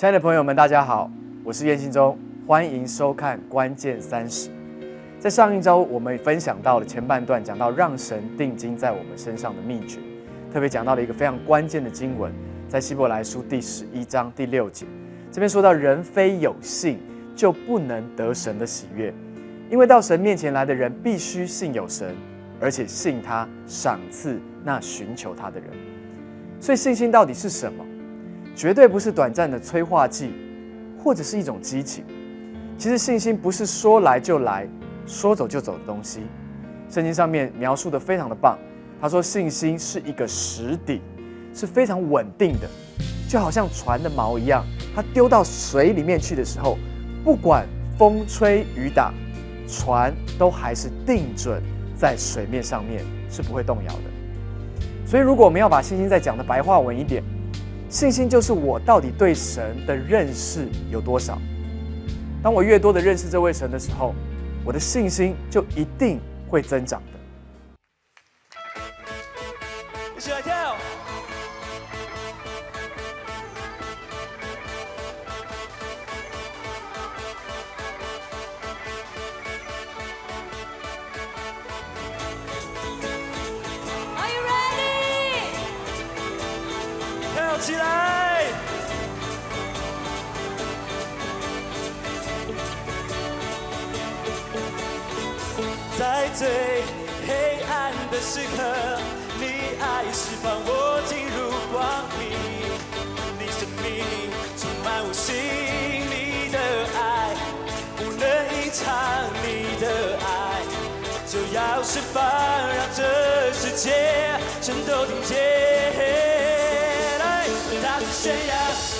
亲爱的朋友们，大家好，我是燕信忠，欢迎收看《关键三十》。在上一周，我们分享到了前半段，讲到让神定睛在我们身上的秘诀，特别讲到了一个非常关键的经文，在希伯来书第十一章第六节，这边说到：人非有信，就不能得神的喜悦，因为到神面前来的人，必须信有神，而且信他赏赐那寻求他的人。所以，信心到底是什么？绝对不是短暂的催化剂，或者是一种激情。其实信心不是说来就来，说走就走的东西。圣经上面描述的非常的棒。他说信心是一个实底，是非常稳定的，就好像船的锚一样。它丢到水里面去的时候，不管风吹雨打，船都还是定准在水面上面，是不会动摇的。所以，如果我们要把信心再讲的白话文一点。信心就是我到底对神的认识有多少。当我越多的认识这位神的时候，我的信心就一定会增长的。起来！在最黑暗的时刻，你爱释放我进入光明。你生命充满无形，你的爱不能隐藏，你的爱就要释放，让这世界全都听见。谁呀，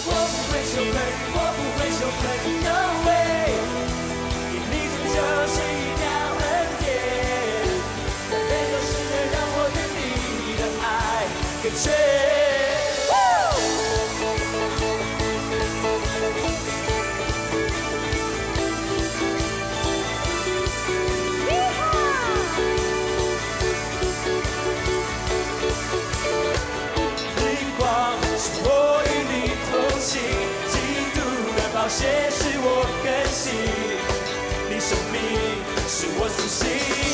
我不会羞愧，我不会羞愧。命是我苏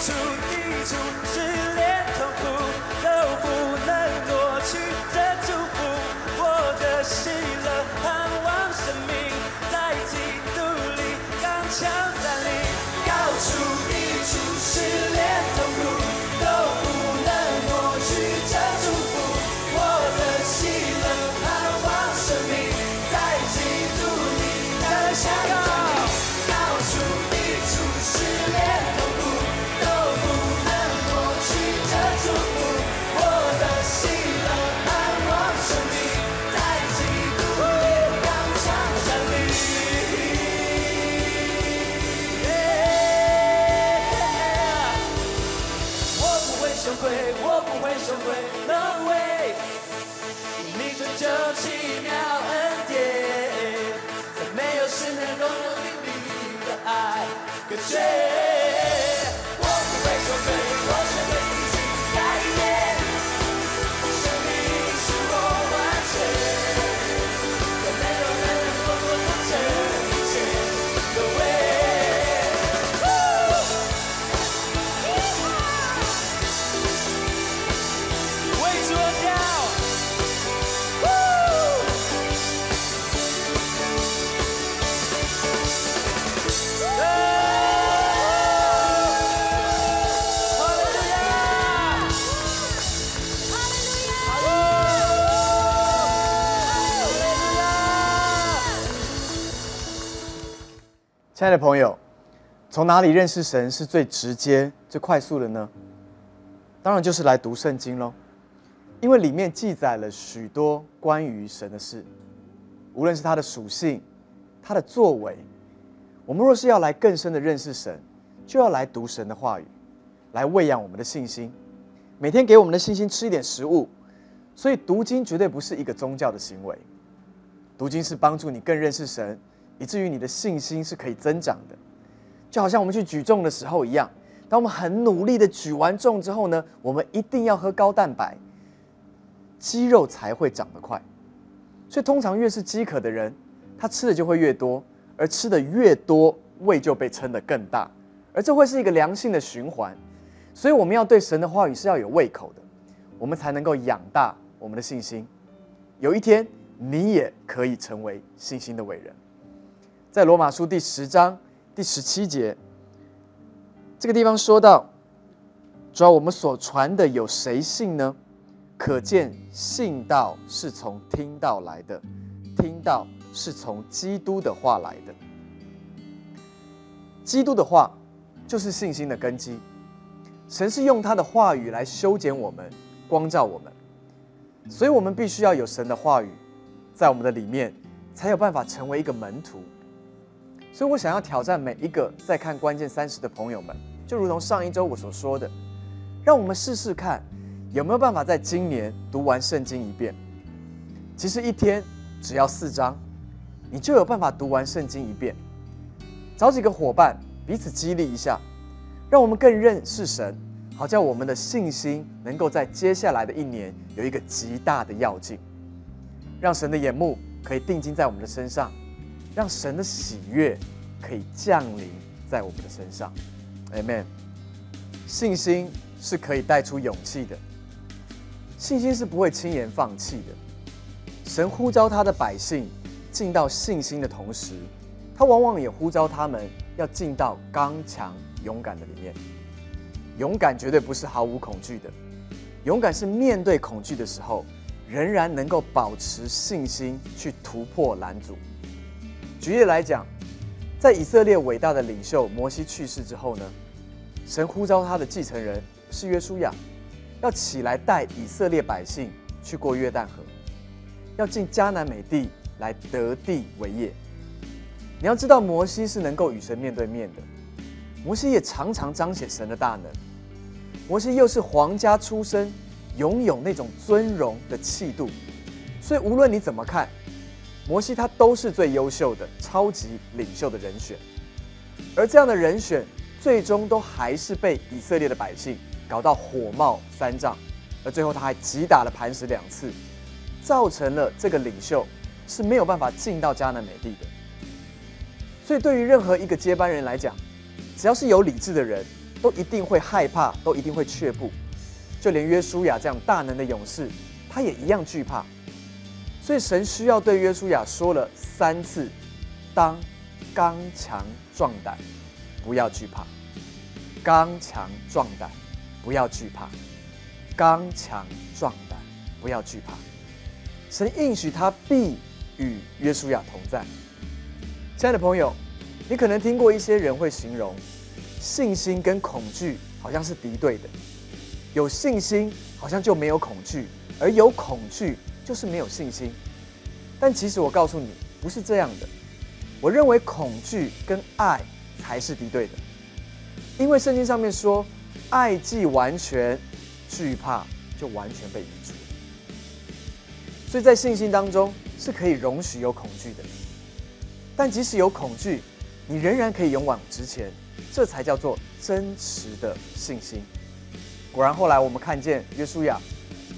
处一种时亲爱的朋友，从哪里认识神是最直接、最快速的呢？当然就是来读圣经喽，因为里面记载了许多关于神的事，无论是他的属性、他的作为。我们若是要来更深的认识神，就要来读神的话语，来喂养我们的信心，每天给我们的信心吃一点食物。所以读经绝对不是一个宗教的行为，读经是帮助你更认识神。以至于你的信心是可以增长的，就好像我们去举重的时候一样。当我们很努力的举完重之后呢，我们一定要喝高蛋白，肌肉才会长得快。所以通常越是饥渴的人，他吃的就会越多，而吃的越多，胃就被撑得更大，而这会是一个良性的循环。所以我们要对神的话语是要有胃口的，我们才能够养大我们的信心。有一天，你也可以成为信心的伟人。在罗马书第十章第十七节，这个地方说到：主要我们所传的有谁信呢？可见信道是从听到来的，听到是从基督的话来的。基督的话就是信心的根基。神是用他的话语来修剪我们，光照我们，所以我们必须要有神的话语在我们的里面，才有办法成为一个门徒。所以我想要挑战每一个在看关键三十的朋友们，就如同上一周我所说的，让我们试试看有没有办法在今年读完圣经一遍。其实一天只要四章，你就有办法读完圣经一遍。找几个伙伴彼此激励一下，让我们更认识神，好叫我们的信心能够在接下来的一年有一个极大的要进，让神的眼目可以定睛在我们的身上。让神的喜悦可以降临在我们的身上，Amen。信心是可以带出勇气的，信心是不会轻言放弃的。神呼召他的百姓进到信心的同时，他往往也呼召他们要进到刚强勇敢的里面。勇敢绝对不是毫无恐惧的，勇敢是面对恐惧的时候，仍然能够保持信心去突破拦阻。举例来讲，在以色列伟大的领袖摩西去世之后呢，神呼召他的继承人是约书亚，要起来带以色列百姓去过约旦河，要进迦南美地来得地为业。你要知道，摩西是能够与神面对面的，摩西也常常彰显神的大能。摩西又是皇家出身，拥有那种尊荣的气度，所以无论你怎么看。摩西他都是最优秀的超级领袖的人选，而这样的人选最终都还是被以色列的百姓搞到火冒三丈，而最后他还击打了磐石两次，造成了这个领袖是没有办法进到迦南美地的。所以对于任何一个接班人来讲，只要是有理智的人，都一定会害怕，都一定会却步，就连约书亚这样大能的勇士，他也一样惧怕。所以神需要对约书亚说了三次：“当刚强壮胆，不要惧怕；刚强壮胆，不要惧怕；刚强壮胆，不要惧怕。”神应许他必与约书亚同在。亲爱的朋友，你可能听过一些人会形容信心跟恐惧好像是敌对的，有信心好像就没有恐惧，而有恐惧。就是没有信心，但其实我告诉你，不是这样的。我认为恐惧跟爱才是敌对的，因为圣经上面说，爱既完全，惧怕就完全被移除。所以在信心当中是可以容许有恐惧的，但即使有恐惧，你仍然可以勇往直前，这才叫做真实的信心。果然，后来我们看见约书亚。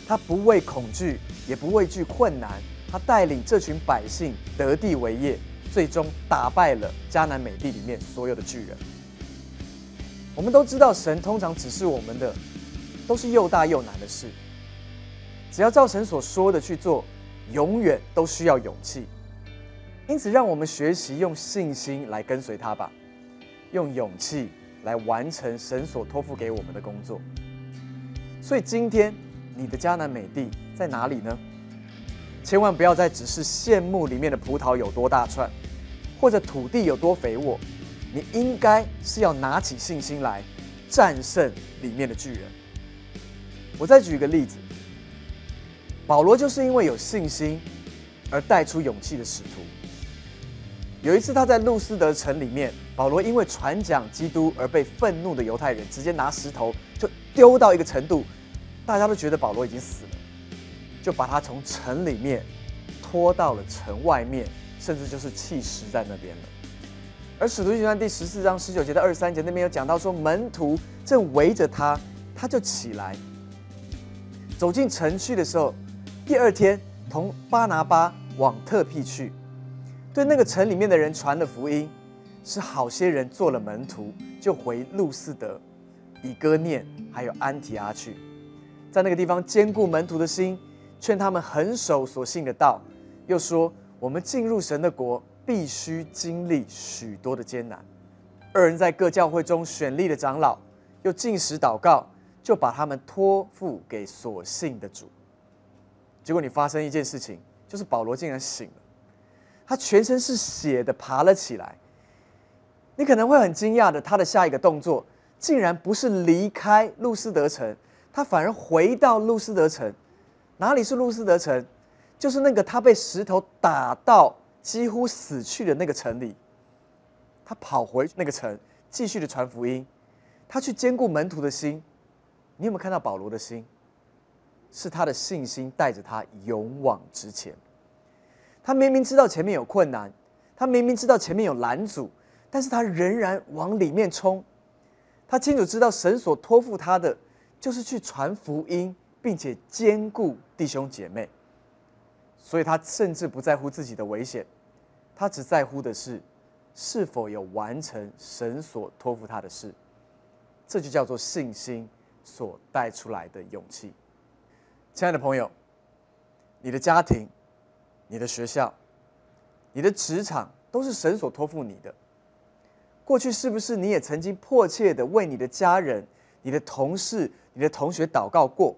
他不畏恐惧，也不畏惧困难。他带领这群百姓得地为业，最终打败了迦南美地里面所有的巨人。我们都知道，神通常指示我们的都是又大又难的事。只要照神所说的去做，永远都需要勇气。因此，让我们学习用信心来跟随他吧，用勇气来完成神所托付给我们的工作。所以今天。你的迦南美地在哪里呢？千万不要再只是羡慕里面的葡萄有多大串，或者土地有多肥沃，你应该是要拿起信心来战胜里面的巨人。我再举一个例子，保罗就是因为有信心而带出勇气的使徒。有一次他在路斯德城里面，保罗因为传讲基督而被愤怒的犹太人直接拿石头就丢到一个程度，大家都觉得保罗已经死了，就把他从城里面拖到了城外面，甚至就是弃尸在那边了。而使徒行传第十四章十九节到二十三节那边有讲到说，门徒正围着他，他就起来走进城区的时候，第二天同巴拿巴往特庇去，对那个城里面的人传了福音，是好些人做了门徒，就回路斯德、以哥念还有安提阿去，在那个地方兼顾门徒的心，劝他们恒守所信的道，又说我们进入神的国。必须经历许多的艰难。二人在各教会中选立的长老，又进食祷告，就把他们托付给所信的主。结果你发生一件事情，就是保罗竟然醒了，他全身是血的爬了起来。你可能会很惊讶的，他的下一个动作竟然不是离开路斯德城，他反而回到路斯德城。哪里是路斯德城？就是那个他被石头打到。几乎死去的那个城里，他跑回那个城，继续的传福音。他去兼顾门徒的心。你有没有看到保罗的心？是他的信心带着他勇往直前。他明明知道前面有困难，他明明知道前面有拦阻，但是他仍然往里面冲。他清楚知道神所托付他的，就是去传福音，并且兼顾弟兄姐妹。所以他甚至不在乎自己的危险，他只在乎的是是否有完成神所托付他的事。这就叫做信心所带出来的勇气。亲爱的朋友，你的家庭、你的学校、你的职场都是神所托付你的。过去是不是你也曾经迫切的为你的家人、你的同事、你的同学祷告过？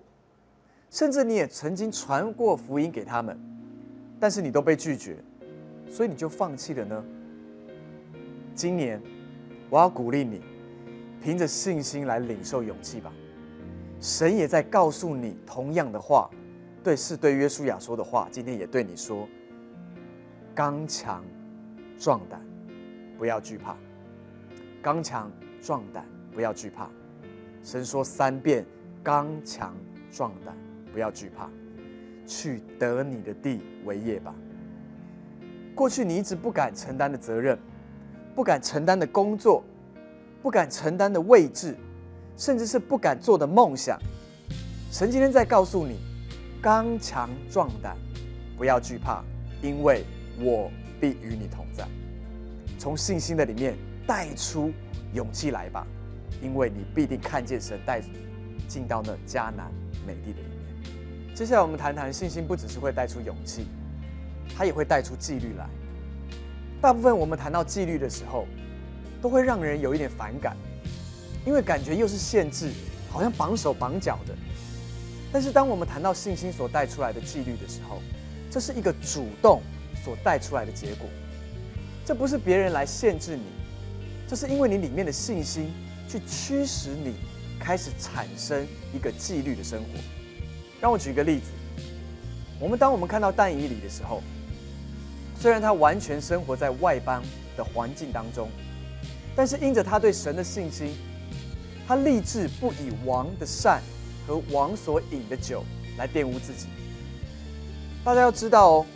甚至你也曾经传过福音给他们，但是你都被拒绝，所以你就放弃了呢？今年，我要鼓励你，凭着信心来领受勇气吧。神也在告诉你同样的话，对，是对约书亚说的话，今天也对你说：刚强壮胆，不要惧怕；刚强壮胆，不要惧怕。神说三遍：刚强壮胆。不要惧怕，去得你的地为业吧。过去你一直不敢承担的责任，不敢承担的工作，不敢承担的位置，甚至是不敢做的梦想，神今天在告诉你：刚强壮胆，不要惧怕，因为我必与你同在。从信心的里面带出勇气来吧，因为你必定看见神带进到那迦南美地的里面。接下来我们谈谈信心，不只是会带出勇气，它也会带出纪律来。大部分我们谈到纪律的时候，都会让人有一点反感，因为感觉又是限制，好像绑手绑脚的。但是当我们谈到信心所带出来的纪律的时候，这是一个主动所带出来的结果。这不是别人来限制你，这是因为你里面的信心去驱使你开始产生一个纪律的生活。让我举一个例子，我们当我们看到但以理的时候，虽然他完全生活在外邦的环境当中，但是因着他对神的信心，他立志不以王的善和王所饮的酒来玷污自己。大家要知道哦，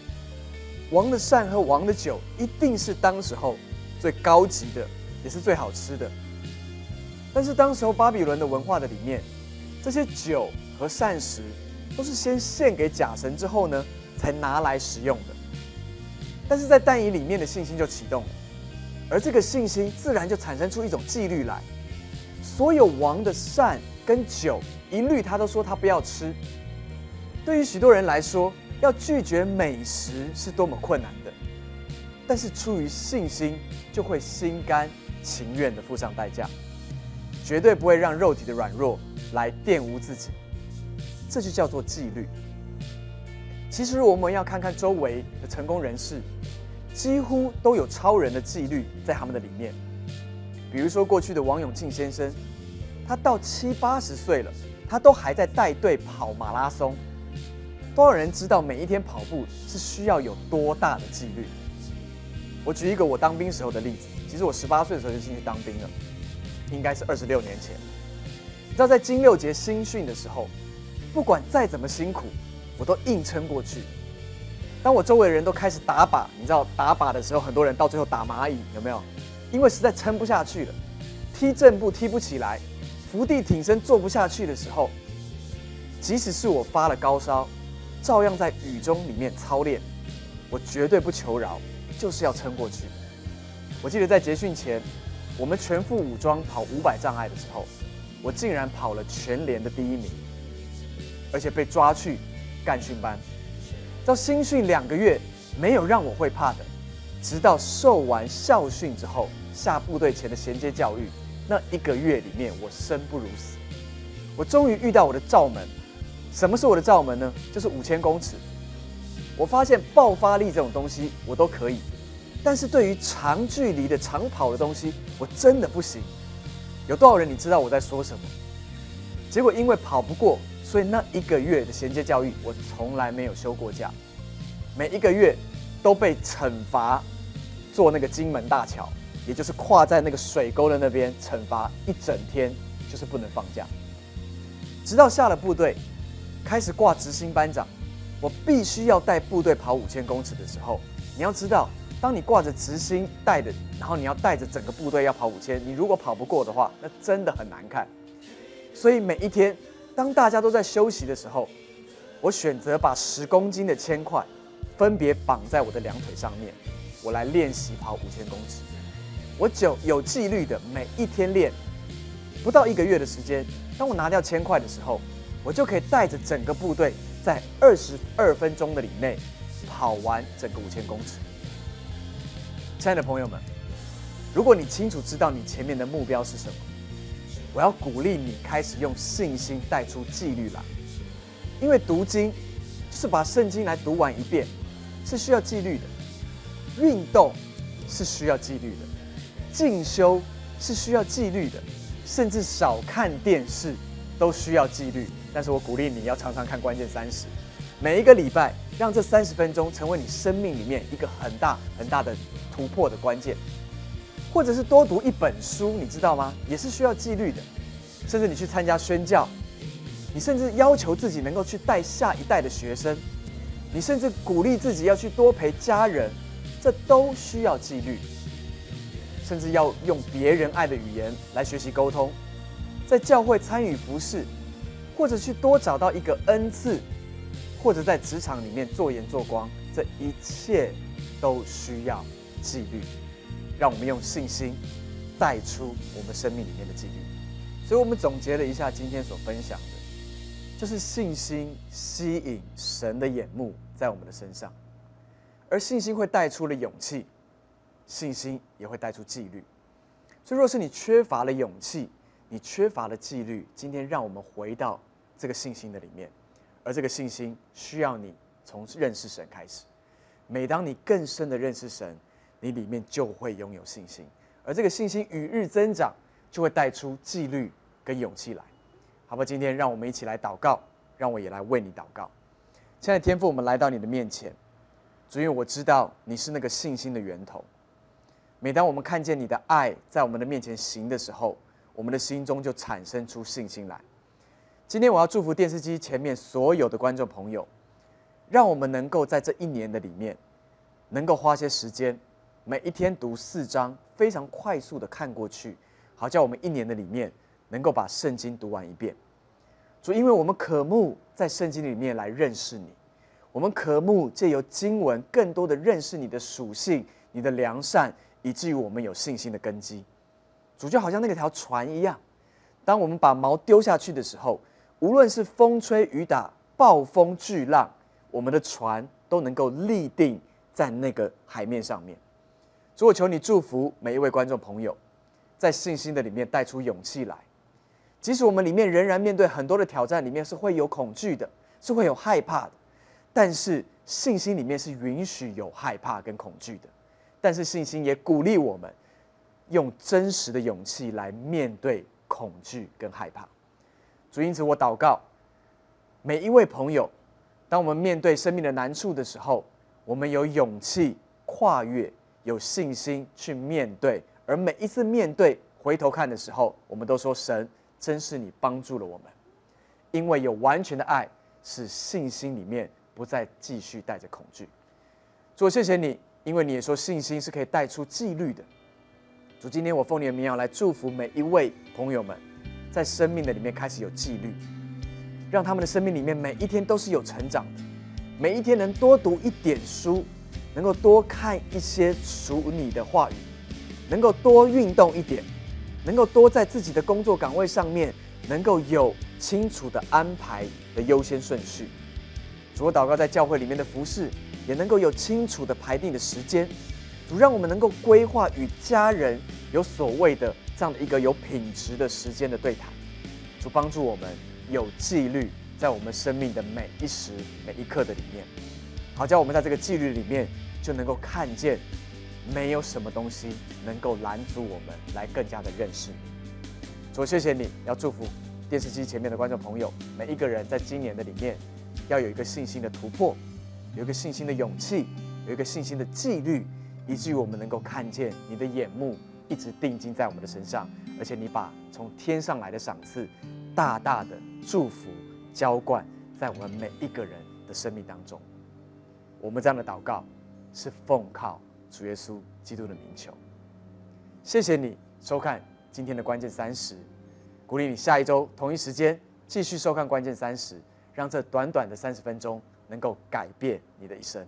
王的善和王的酒一定是当时候最高级的，也是最好吃的。但是当时候巴比伦的文化的里面，这些酒和膳食。都是先献给假神之后呢，才拿来食用的。但是在但仪里面的信心就启动了，而这个信心自然就产生出一种纪律来。所有王的膳跟酒，一律他都说他不要吃。对于许多人来说，要拒绝美食是多么困难的，但是出于信心，就会心甘情愿的付上代价，绝对不会让肉体的软弱来玷污自己。这就叫做纪律。其实我们要看看周围的成功人士，几乎都有超人的纪律在他们的里面。比如说过去的王永庆先生，他到七八十岁了，他都还在带队跑马拉松。多少人知道每一天跑步是需要有多大的纪律？我举一个我当兵时候的例子，其实我十八岁的时候就进去当兵了，应该是二十六年前。你知道在金六节新训的时候，不管再怎么辛苦，我都硬撑过去。当我周围的人都开始打靶，你知道打靶的时候，很多人到最后打蚂蚁，有没有？因为实在撑不下去了，踢正步踢不起来，伏地挺身做不下去的时候，即使是我发了高烧。照样在雨中里面操练，我绝对不求饶，就是要撑过去。我记得在结训前，我们全副武装跑五百障碍的时候，我竟然跑了全连的第一名，而且被抓去干训班。到新训两个月，没有让我会怕的，直到受完校训之后，下部队前的衔接教育，那一个月里面，我生不如死。我终于遇到我的罩门。什么是我的罩门呢？就是五千公尺。我发现爆发力这种东西我都可以，但是对于长距离的长跑的东西，我真的不行。有多少人你知道我在说什么？结果因为跑不过，所以那一个月的衔接教育我从来没有休过假，每一个月都被惩罚做那个金门大桥，也就是跨在那个水沟的那边，惩罚一整天，就是不能放假，直到下了部队。开始挂执行班长，我必须要带部队跑五千公尺的时候，你要知道，当你挂着执行带的，然后你要带着整个部队要跑五千，你如果跑不过的话，那真的很难看。所以每一天，当大家都在休息的时候，我选择把十公斤的铅块分别绑在我的两腿上面，我来练习跑五千公尺。我就有纪律的每一天练，不到一个月的时间，当我拿掉铅块的时候。我就可以带着整个部队在二十二分钟的里内跑完整个五千公尺。亲爱的朋友们，如果你清楚知道你前面的目标是什么，我要鼓励你开始用信心带出纪律来。因为读经就是把圣经来读完一遍，是需要纪律的；运动是需要纪律的；进修是需要纪律的；甚至少看电视都需要纪律。但是我鼓励你要常常看关键三十，每一个礼拜让这三十分钟成为你生命里面一个很大很大的突破的关键，或者是多读一本书，你知道吗？也是需要纪律的。甚至你去参加宣教，你甚至要求自己能够去带下一代的学生，你甚至鼓励自己要去多陪家人，这都需要纪律。甚至要用别人爱的语言来学习沟通，在教会参与服饰。或者去多找到一个恩赐，或者在职场里面做盐做光，这一切都需要纪律。让我们用信心带出我们生命里面的纪律。所以，我们总结了一下今天所分享的，就是信心吸引神的眼目在我们的身上，而信心会带出了勇气，信心也会带出纪律。所以，若是你缺乏了勇气，你缺乏了纪律，今天让我们回到这个信心的里面，而这个信心需要你从认识神开始。每当你更深的认识神，你里面就会拥有信心，而这个信心与日增长，就会带出纪律跟勇气来。好吧，今天让我们一起来祷告，让我也来为你祷告。亲爱的天父，我们来到你的面前，主，因我知道你是那个信心的源头。每当我们看见你的爱在我们的面前行的时候，我们的心中就产生出信心来。今天我要祝福电视机前面所有的观众朋友，让我们能够在这一年的里面，能够花些时间，每一天读四章，非常快速的看过去，好叫我们一年的里面能够把圣经读完一遍。主，因为我们渴慕在圣经里面来认识你，我们渴慕借由经文更多的认识你的属性、你的良善，以至于我们有信心的根基。主就好像那个条船一样，当我们把锚丢下去的时候，无论是风吹雨打、暴风巨浪，我们的船都能够立定在那个海面上面。主，我求你祝福每一位观众朋友，在信心的里面带出勇气来。即使我们里面仍然面对很多的挑战，里面是会有恐惧的，是会有害怕的，但是信心里面是允许有害怕跟恐惧的。但是信心也鼓励我们。用真实的勇气来面对恐惧跟害怕。主，因此我祷告，每一位朋友，当我们面对生命的难处的时候，我们有勇气跨越，有信心去面对。而每一次面对回头看的时候，我们都说：“神，真是你帮助了我们，因为有完全的爱，使信心里面不再继续带着恐惧。”主，谢谢你，因为你也说信心是可以带出纪律的。主，今天我奉你的名要来祝福每一位朋友们，在生命的里面开始有纪律，让他们的生命里面每一天都是有成长的，每一天能多读一点书，能够多看一些属你的话语，能够多运动一点，能够多在自己的工作岗位上面能够有清楚的安排的优先顺序。主，我祷告在教会里面的服饰。也能够有清楚的排定的时间，主让我们能够规划与家人有所谓的这样的一个有品质的时间的对谈，主帮助我们有纪律在我们生命的每一时每一刻的里面，好叫我们在这个纪律里面就能够看见，没有什么东西能够拦阻我们来更加的认识你。主谢谢你，要祝福电视机前面的观众朋友，每一个人在今年的里面要有一个信心的突破。有一个信心的勇气，有一个信心的纪律，以至于我们能够看见你的眼目一直定睛在我们的身上，而且你把从天上来的赏赐，大大的祝福浇灌在我们每一个人的生命当中。我们这样的祷告是奉靠主耶稣基督的名求。谢谢你收看今天的关键三十，鼓励你下一周同一时间继续收看关键三十，让这短短的三十分钟。能够改变你的一生。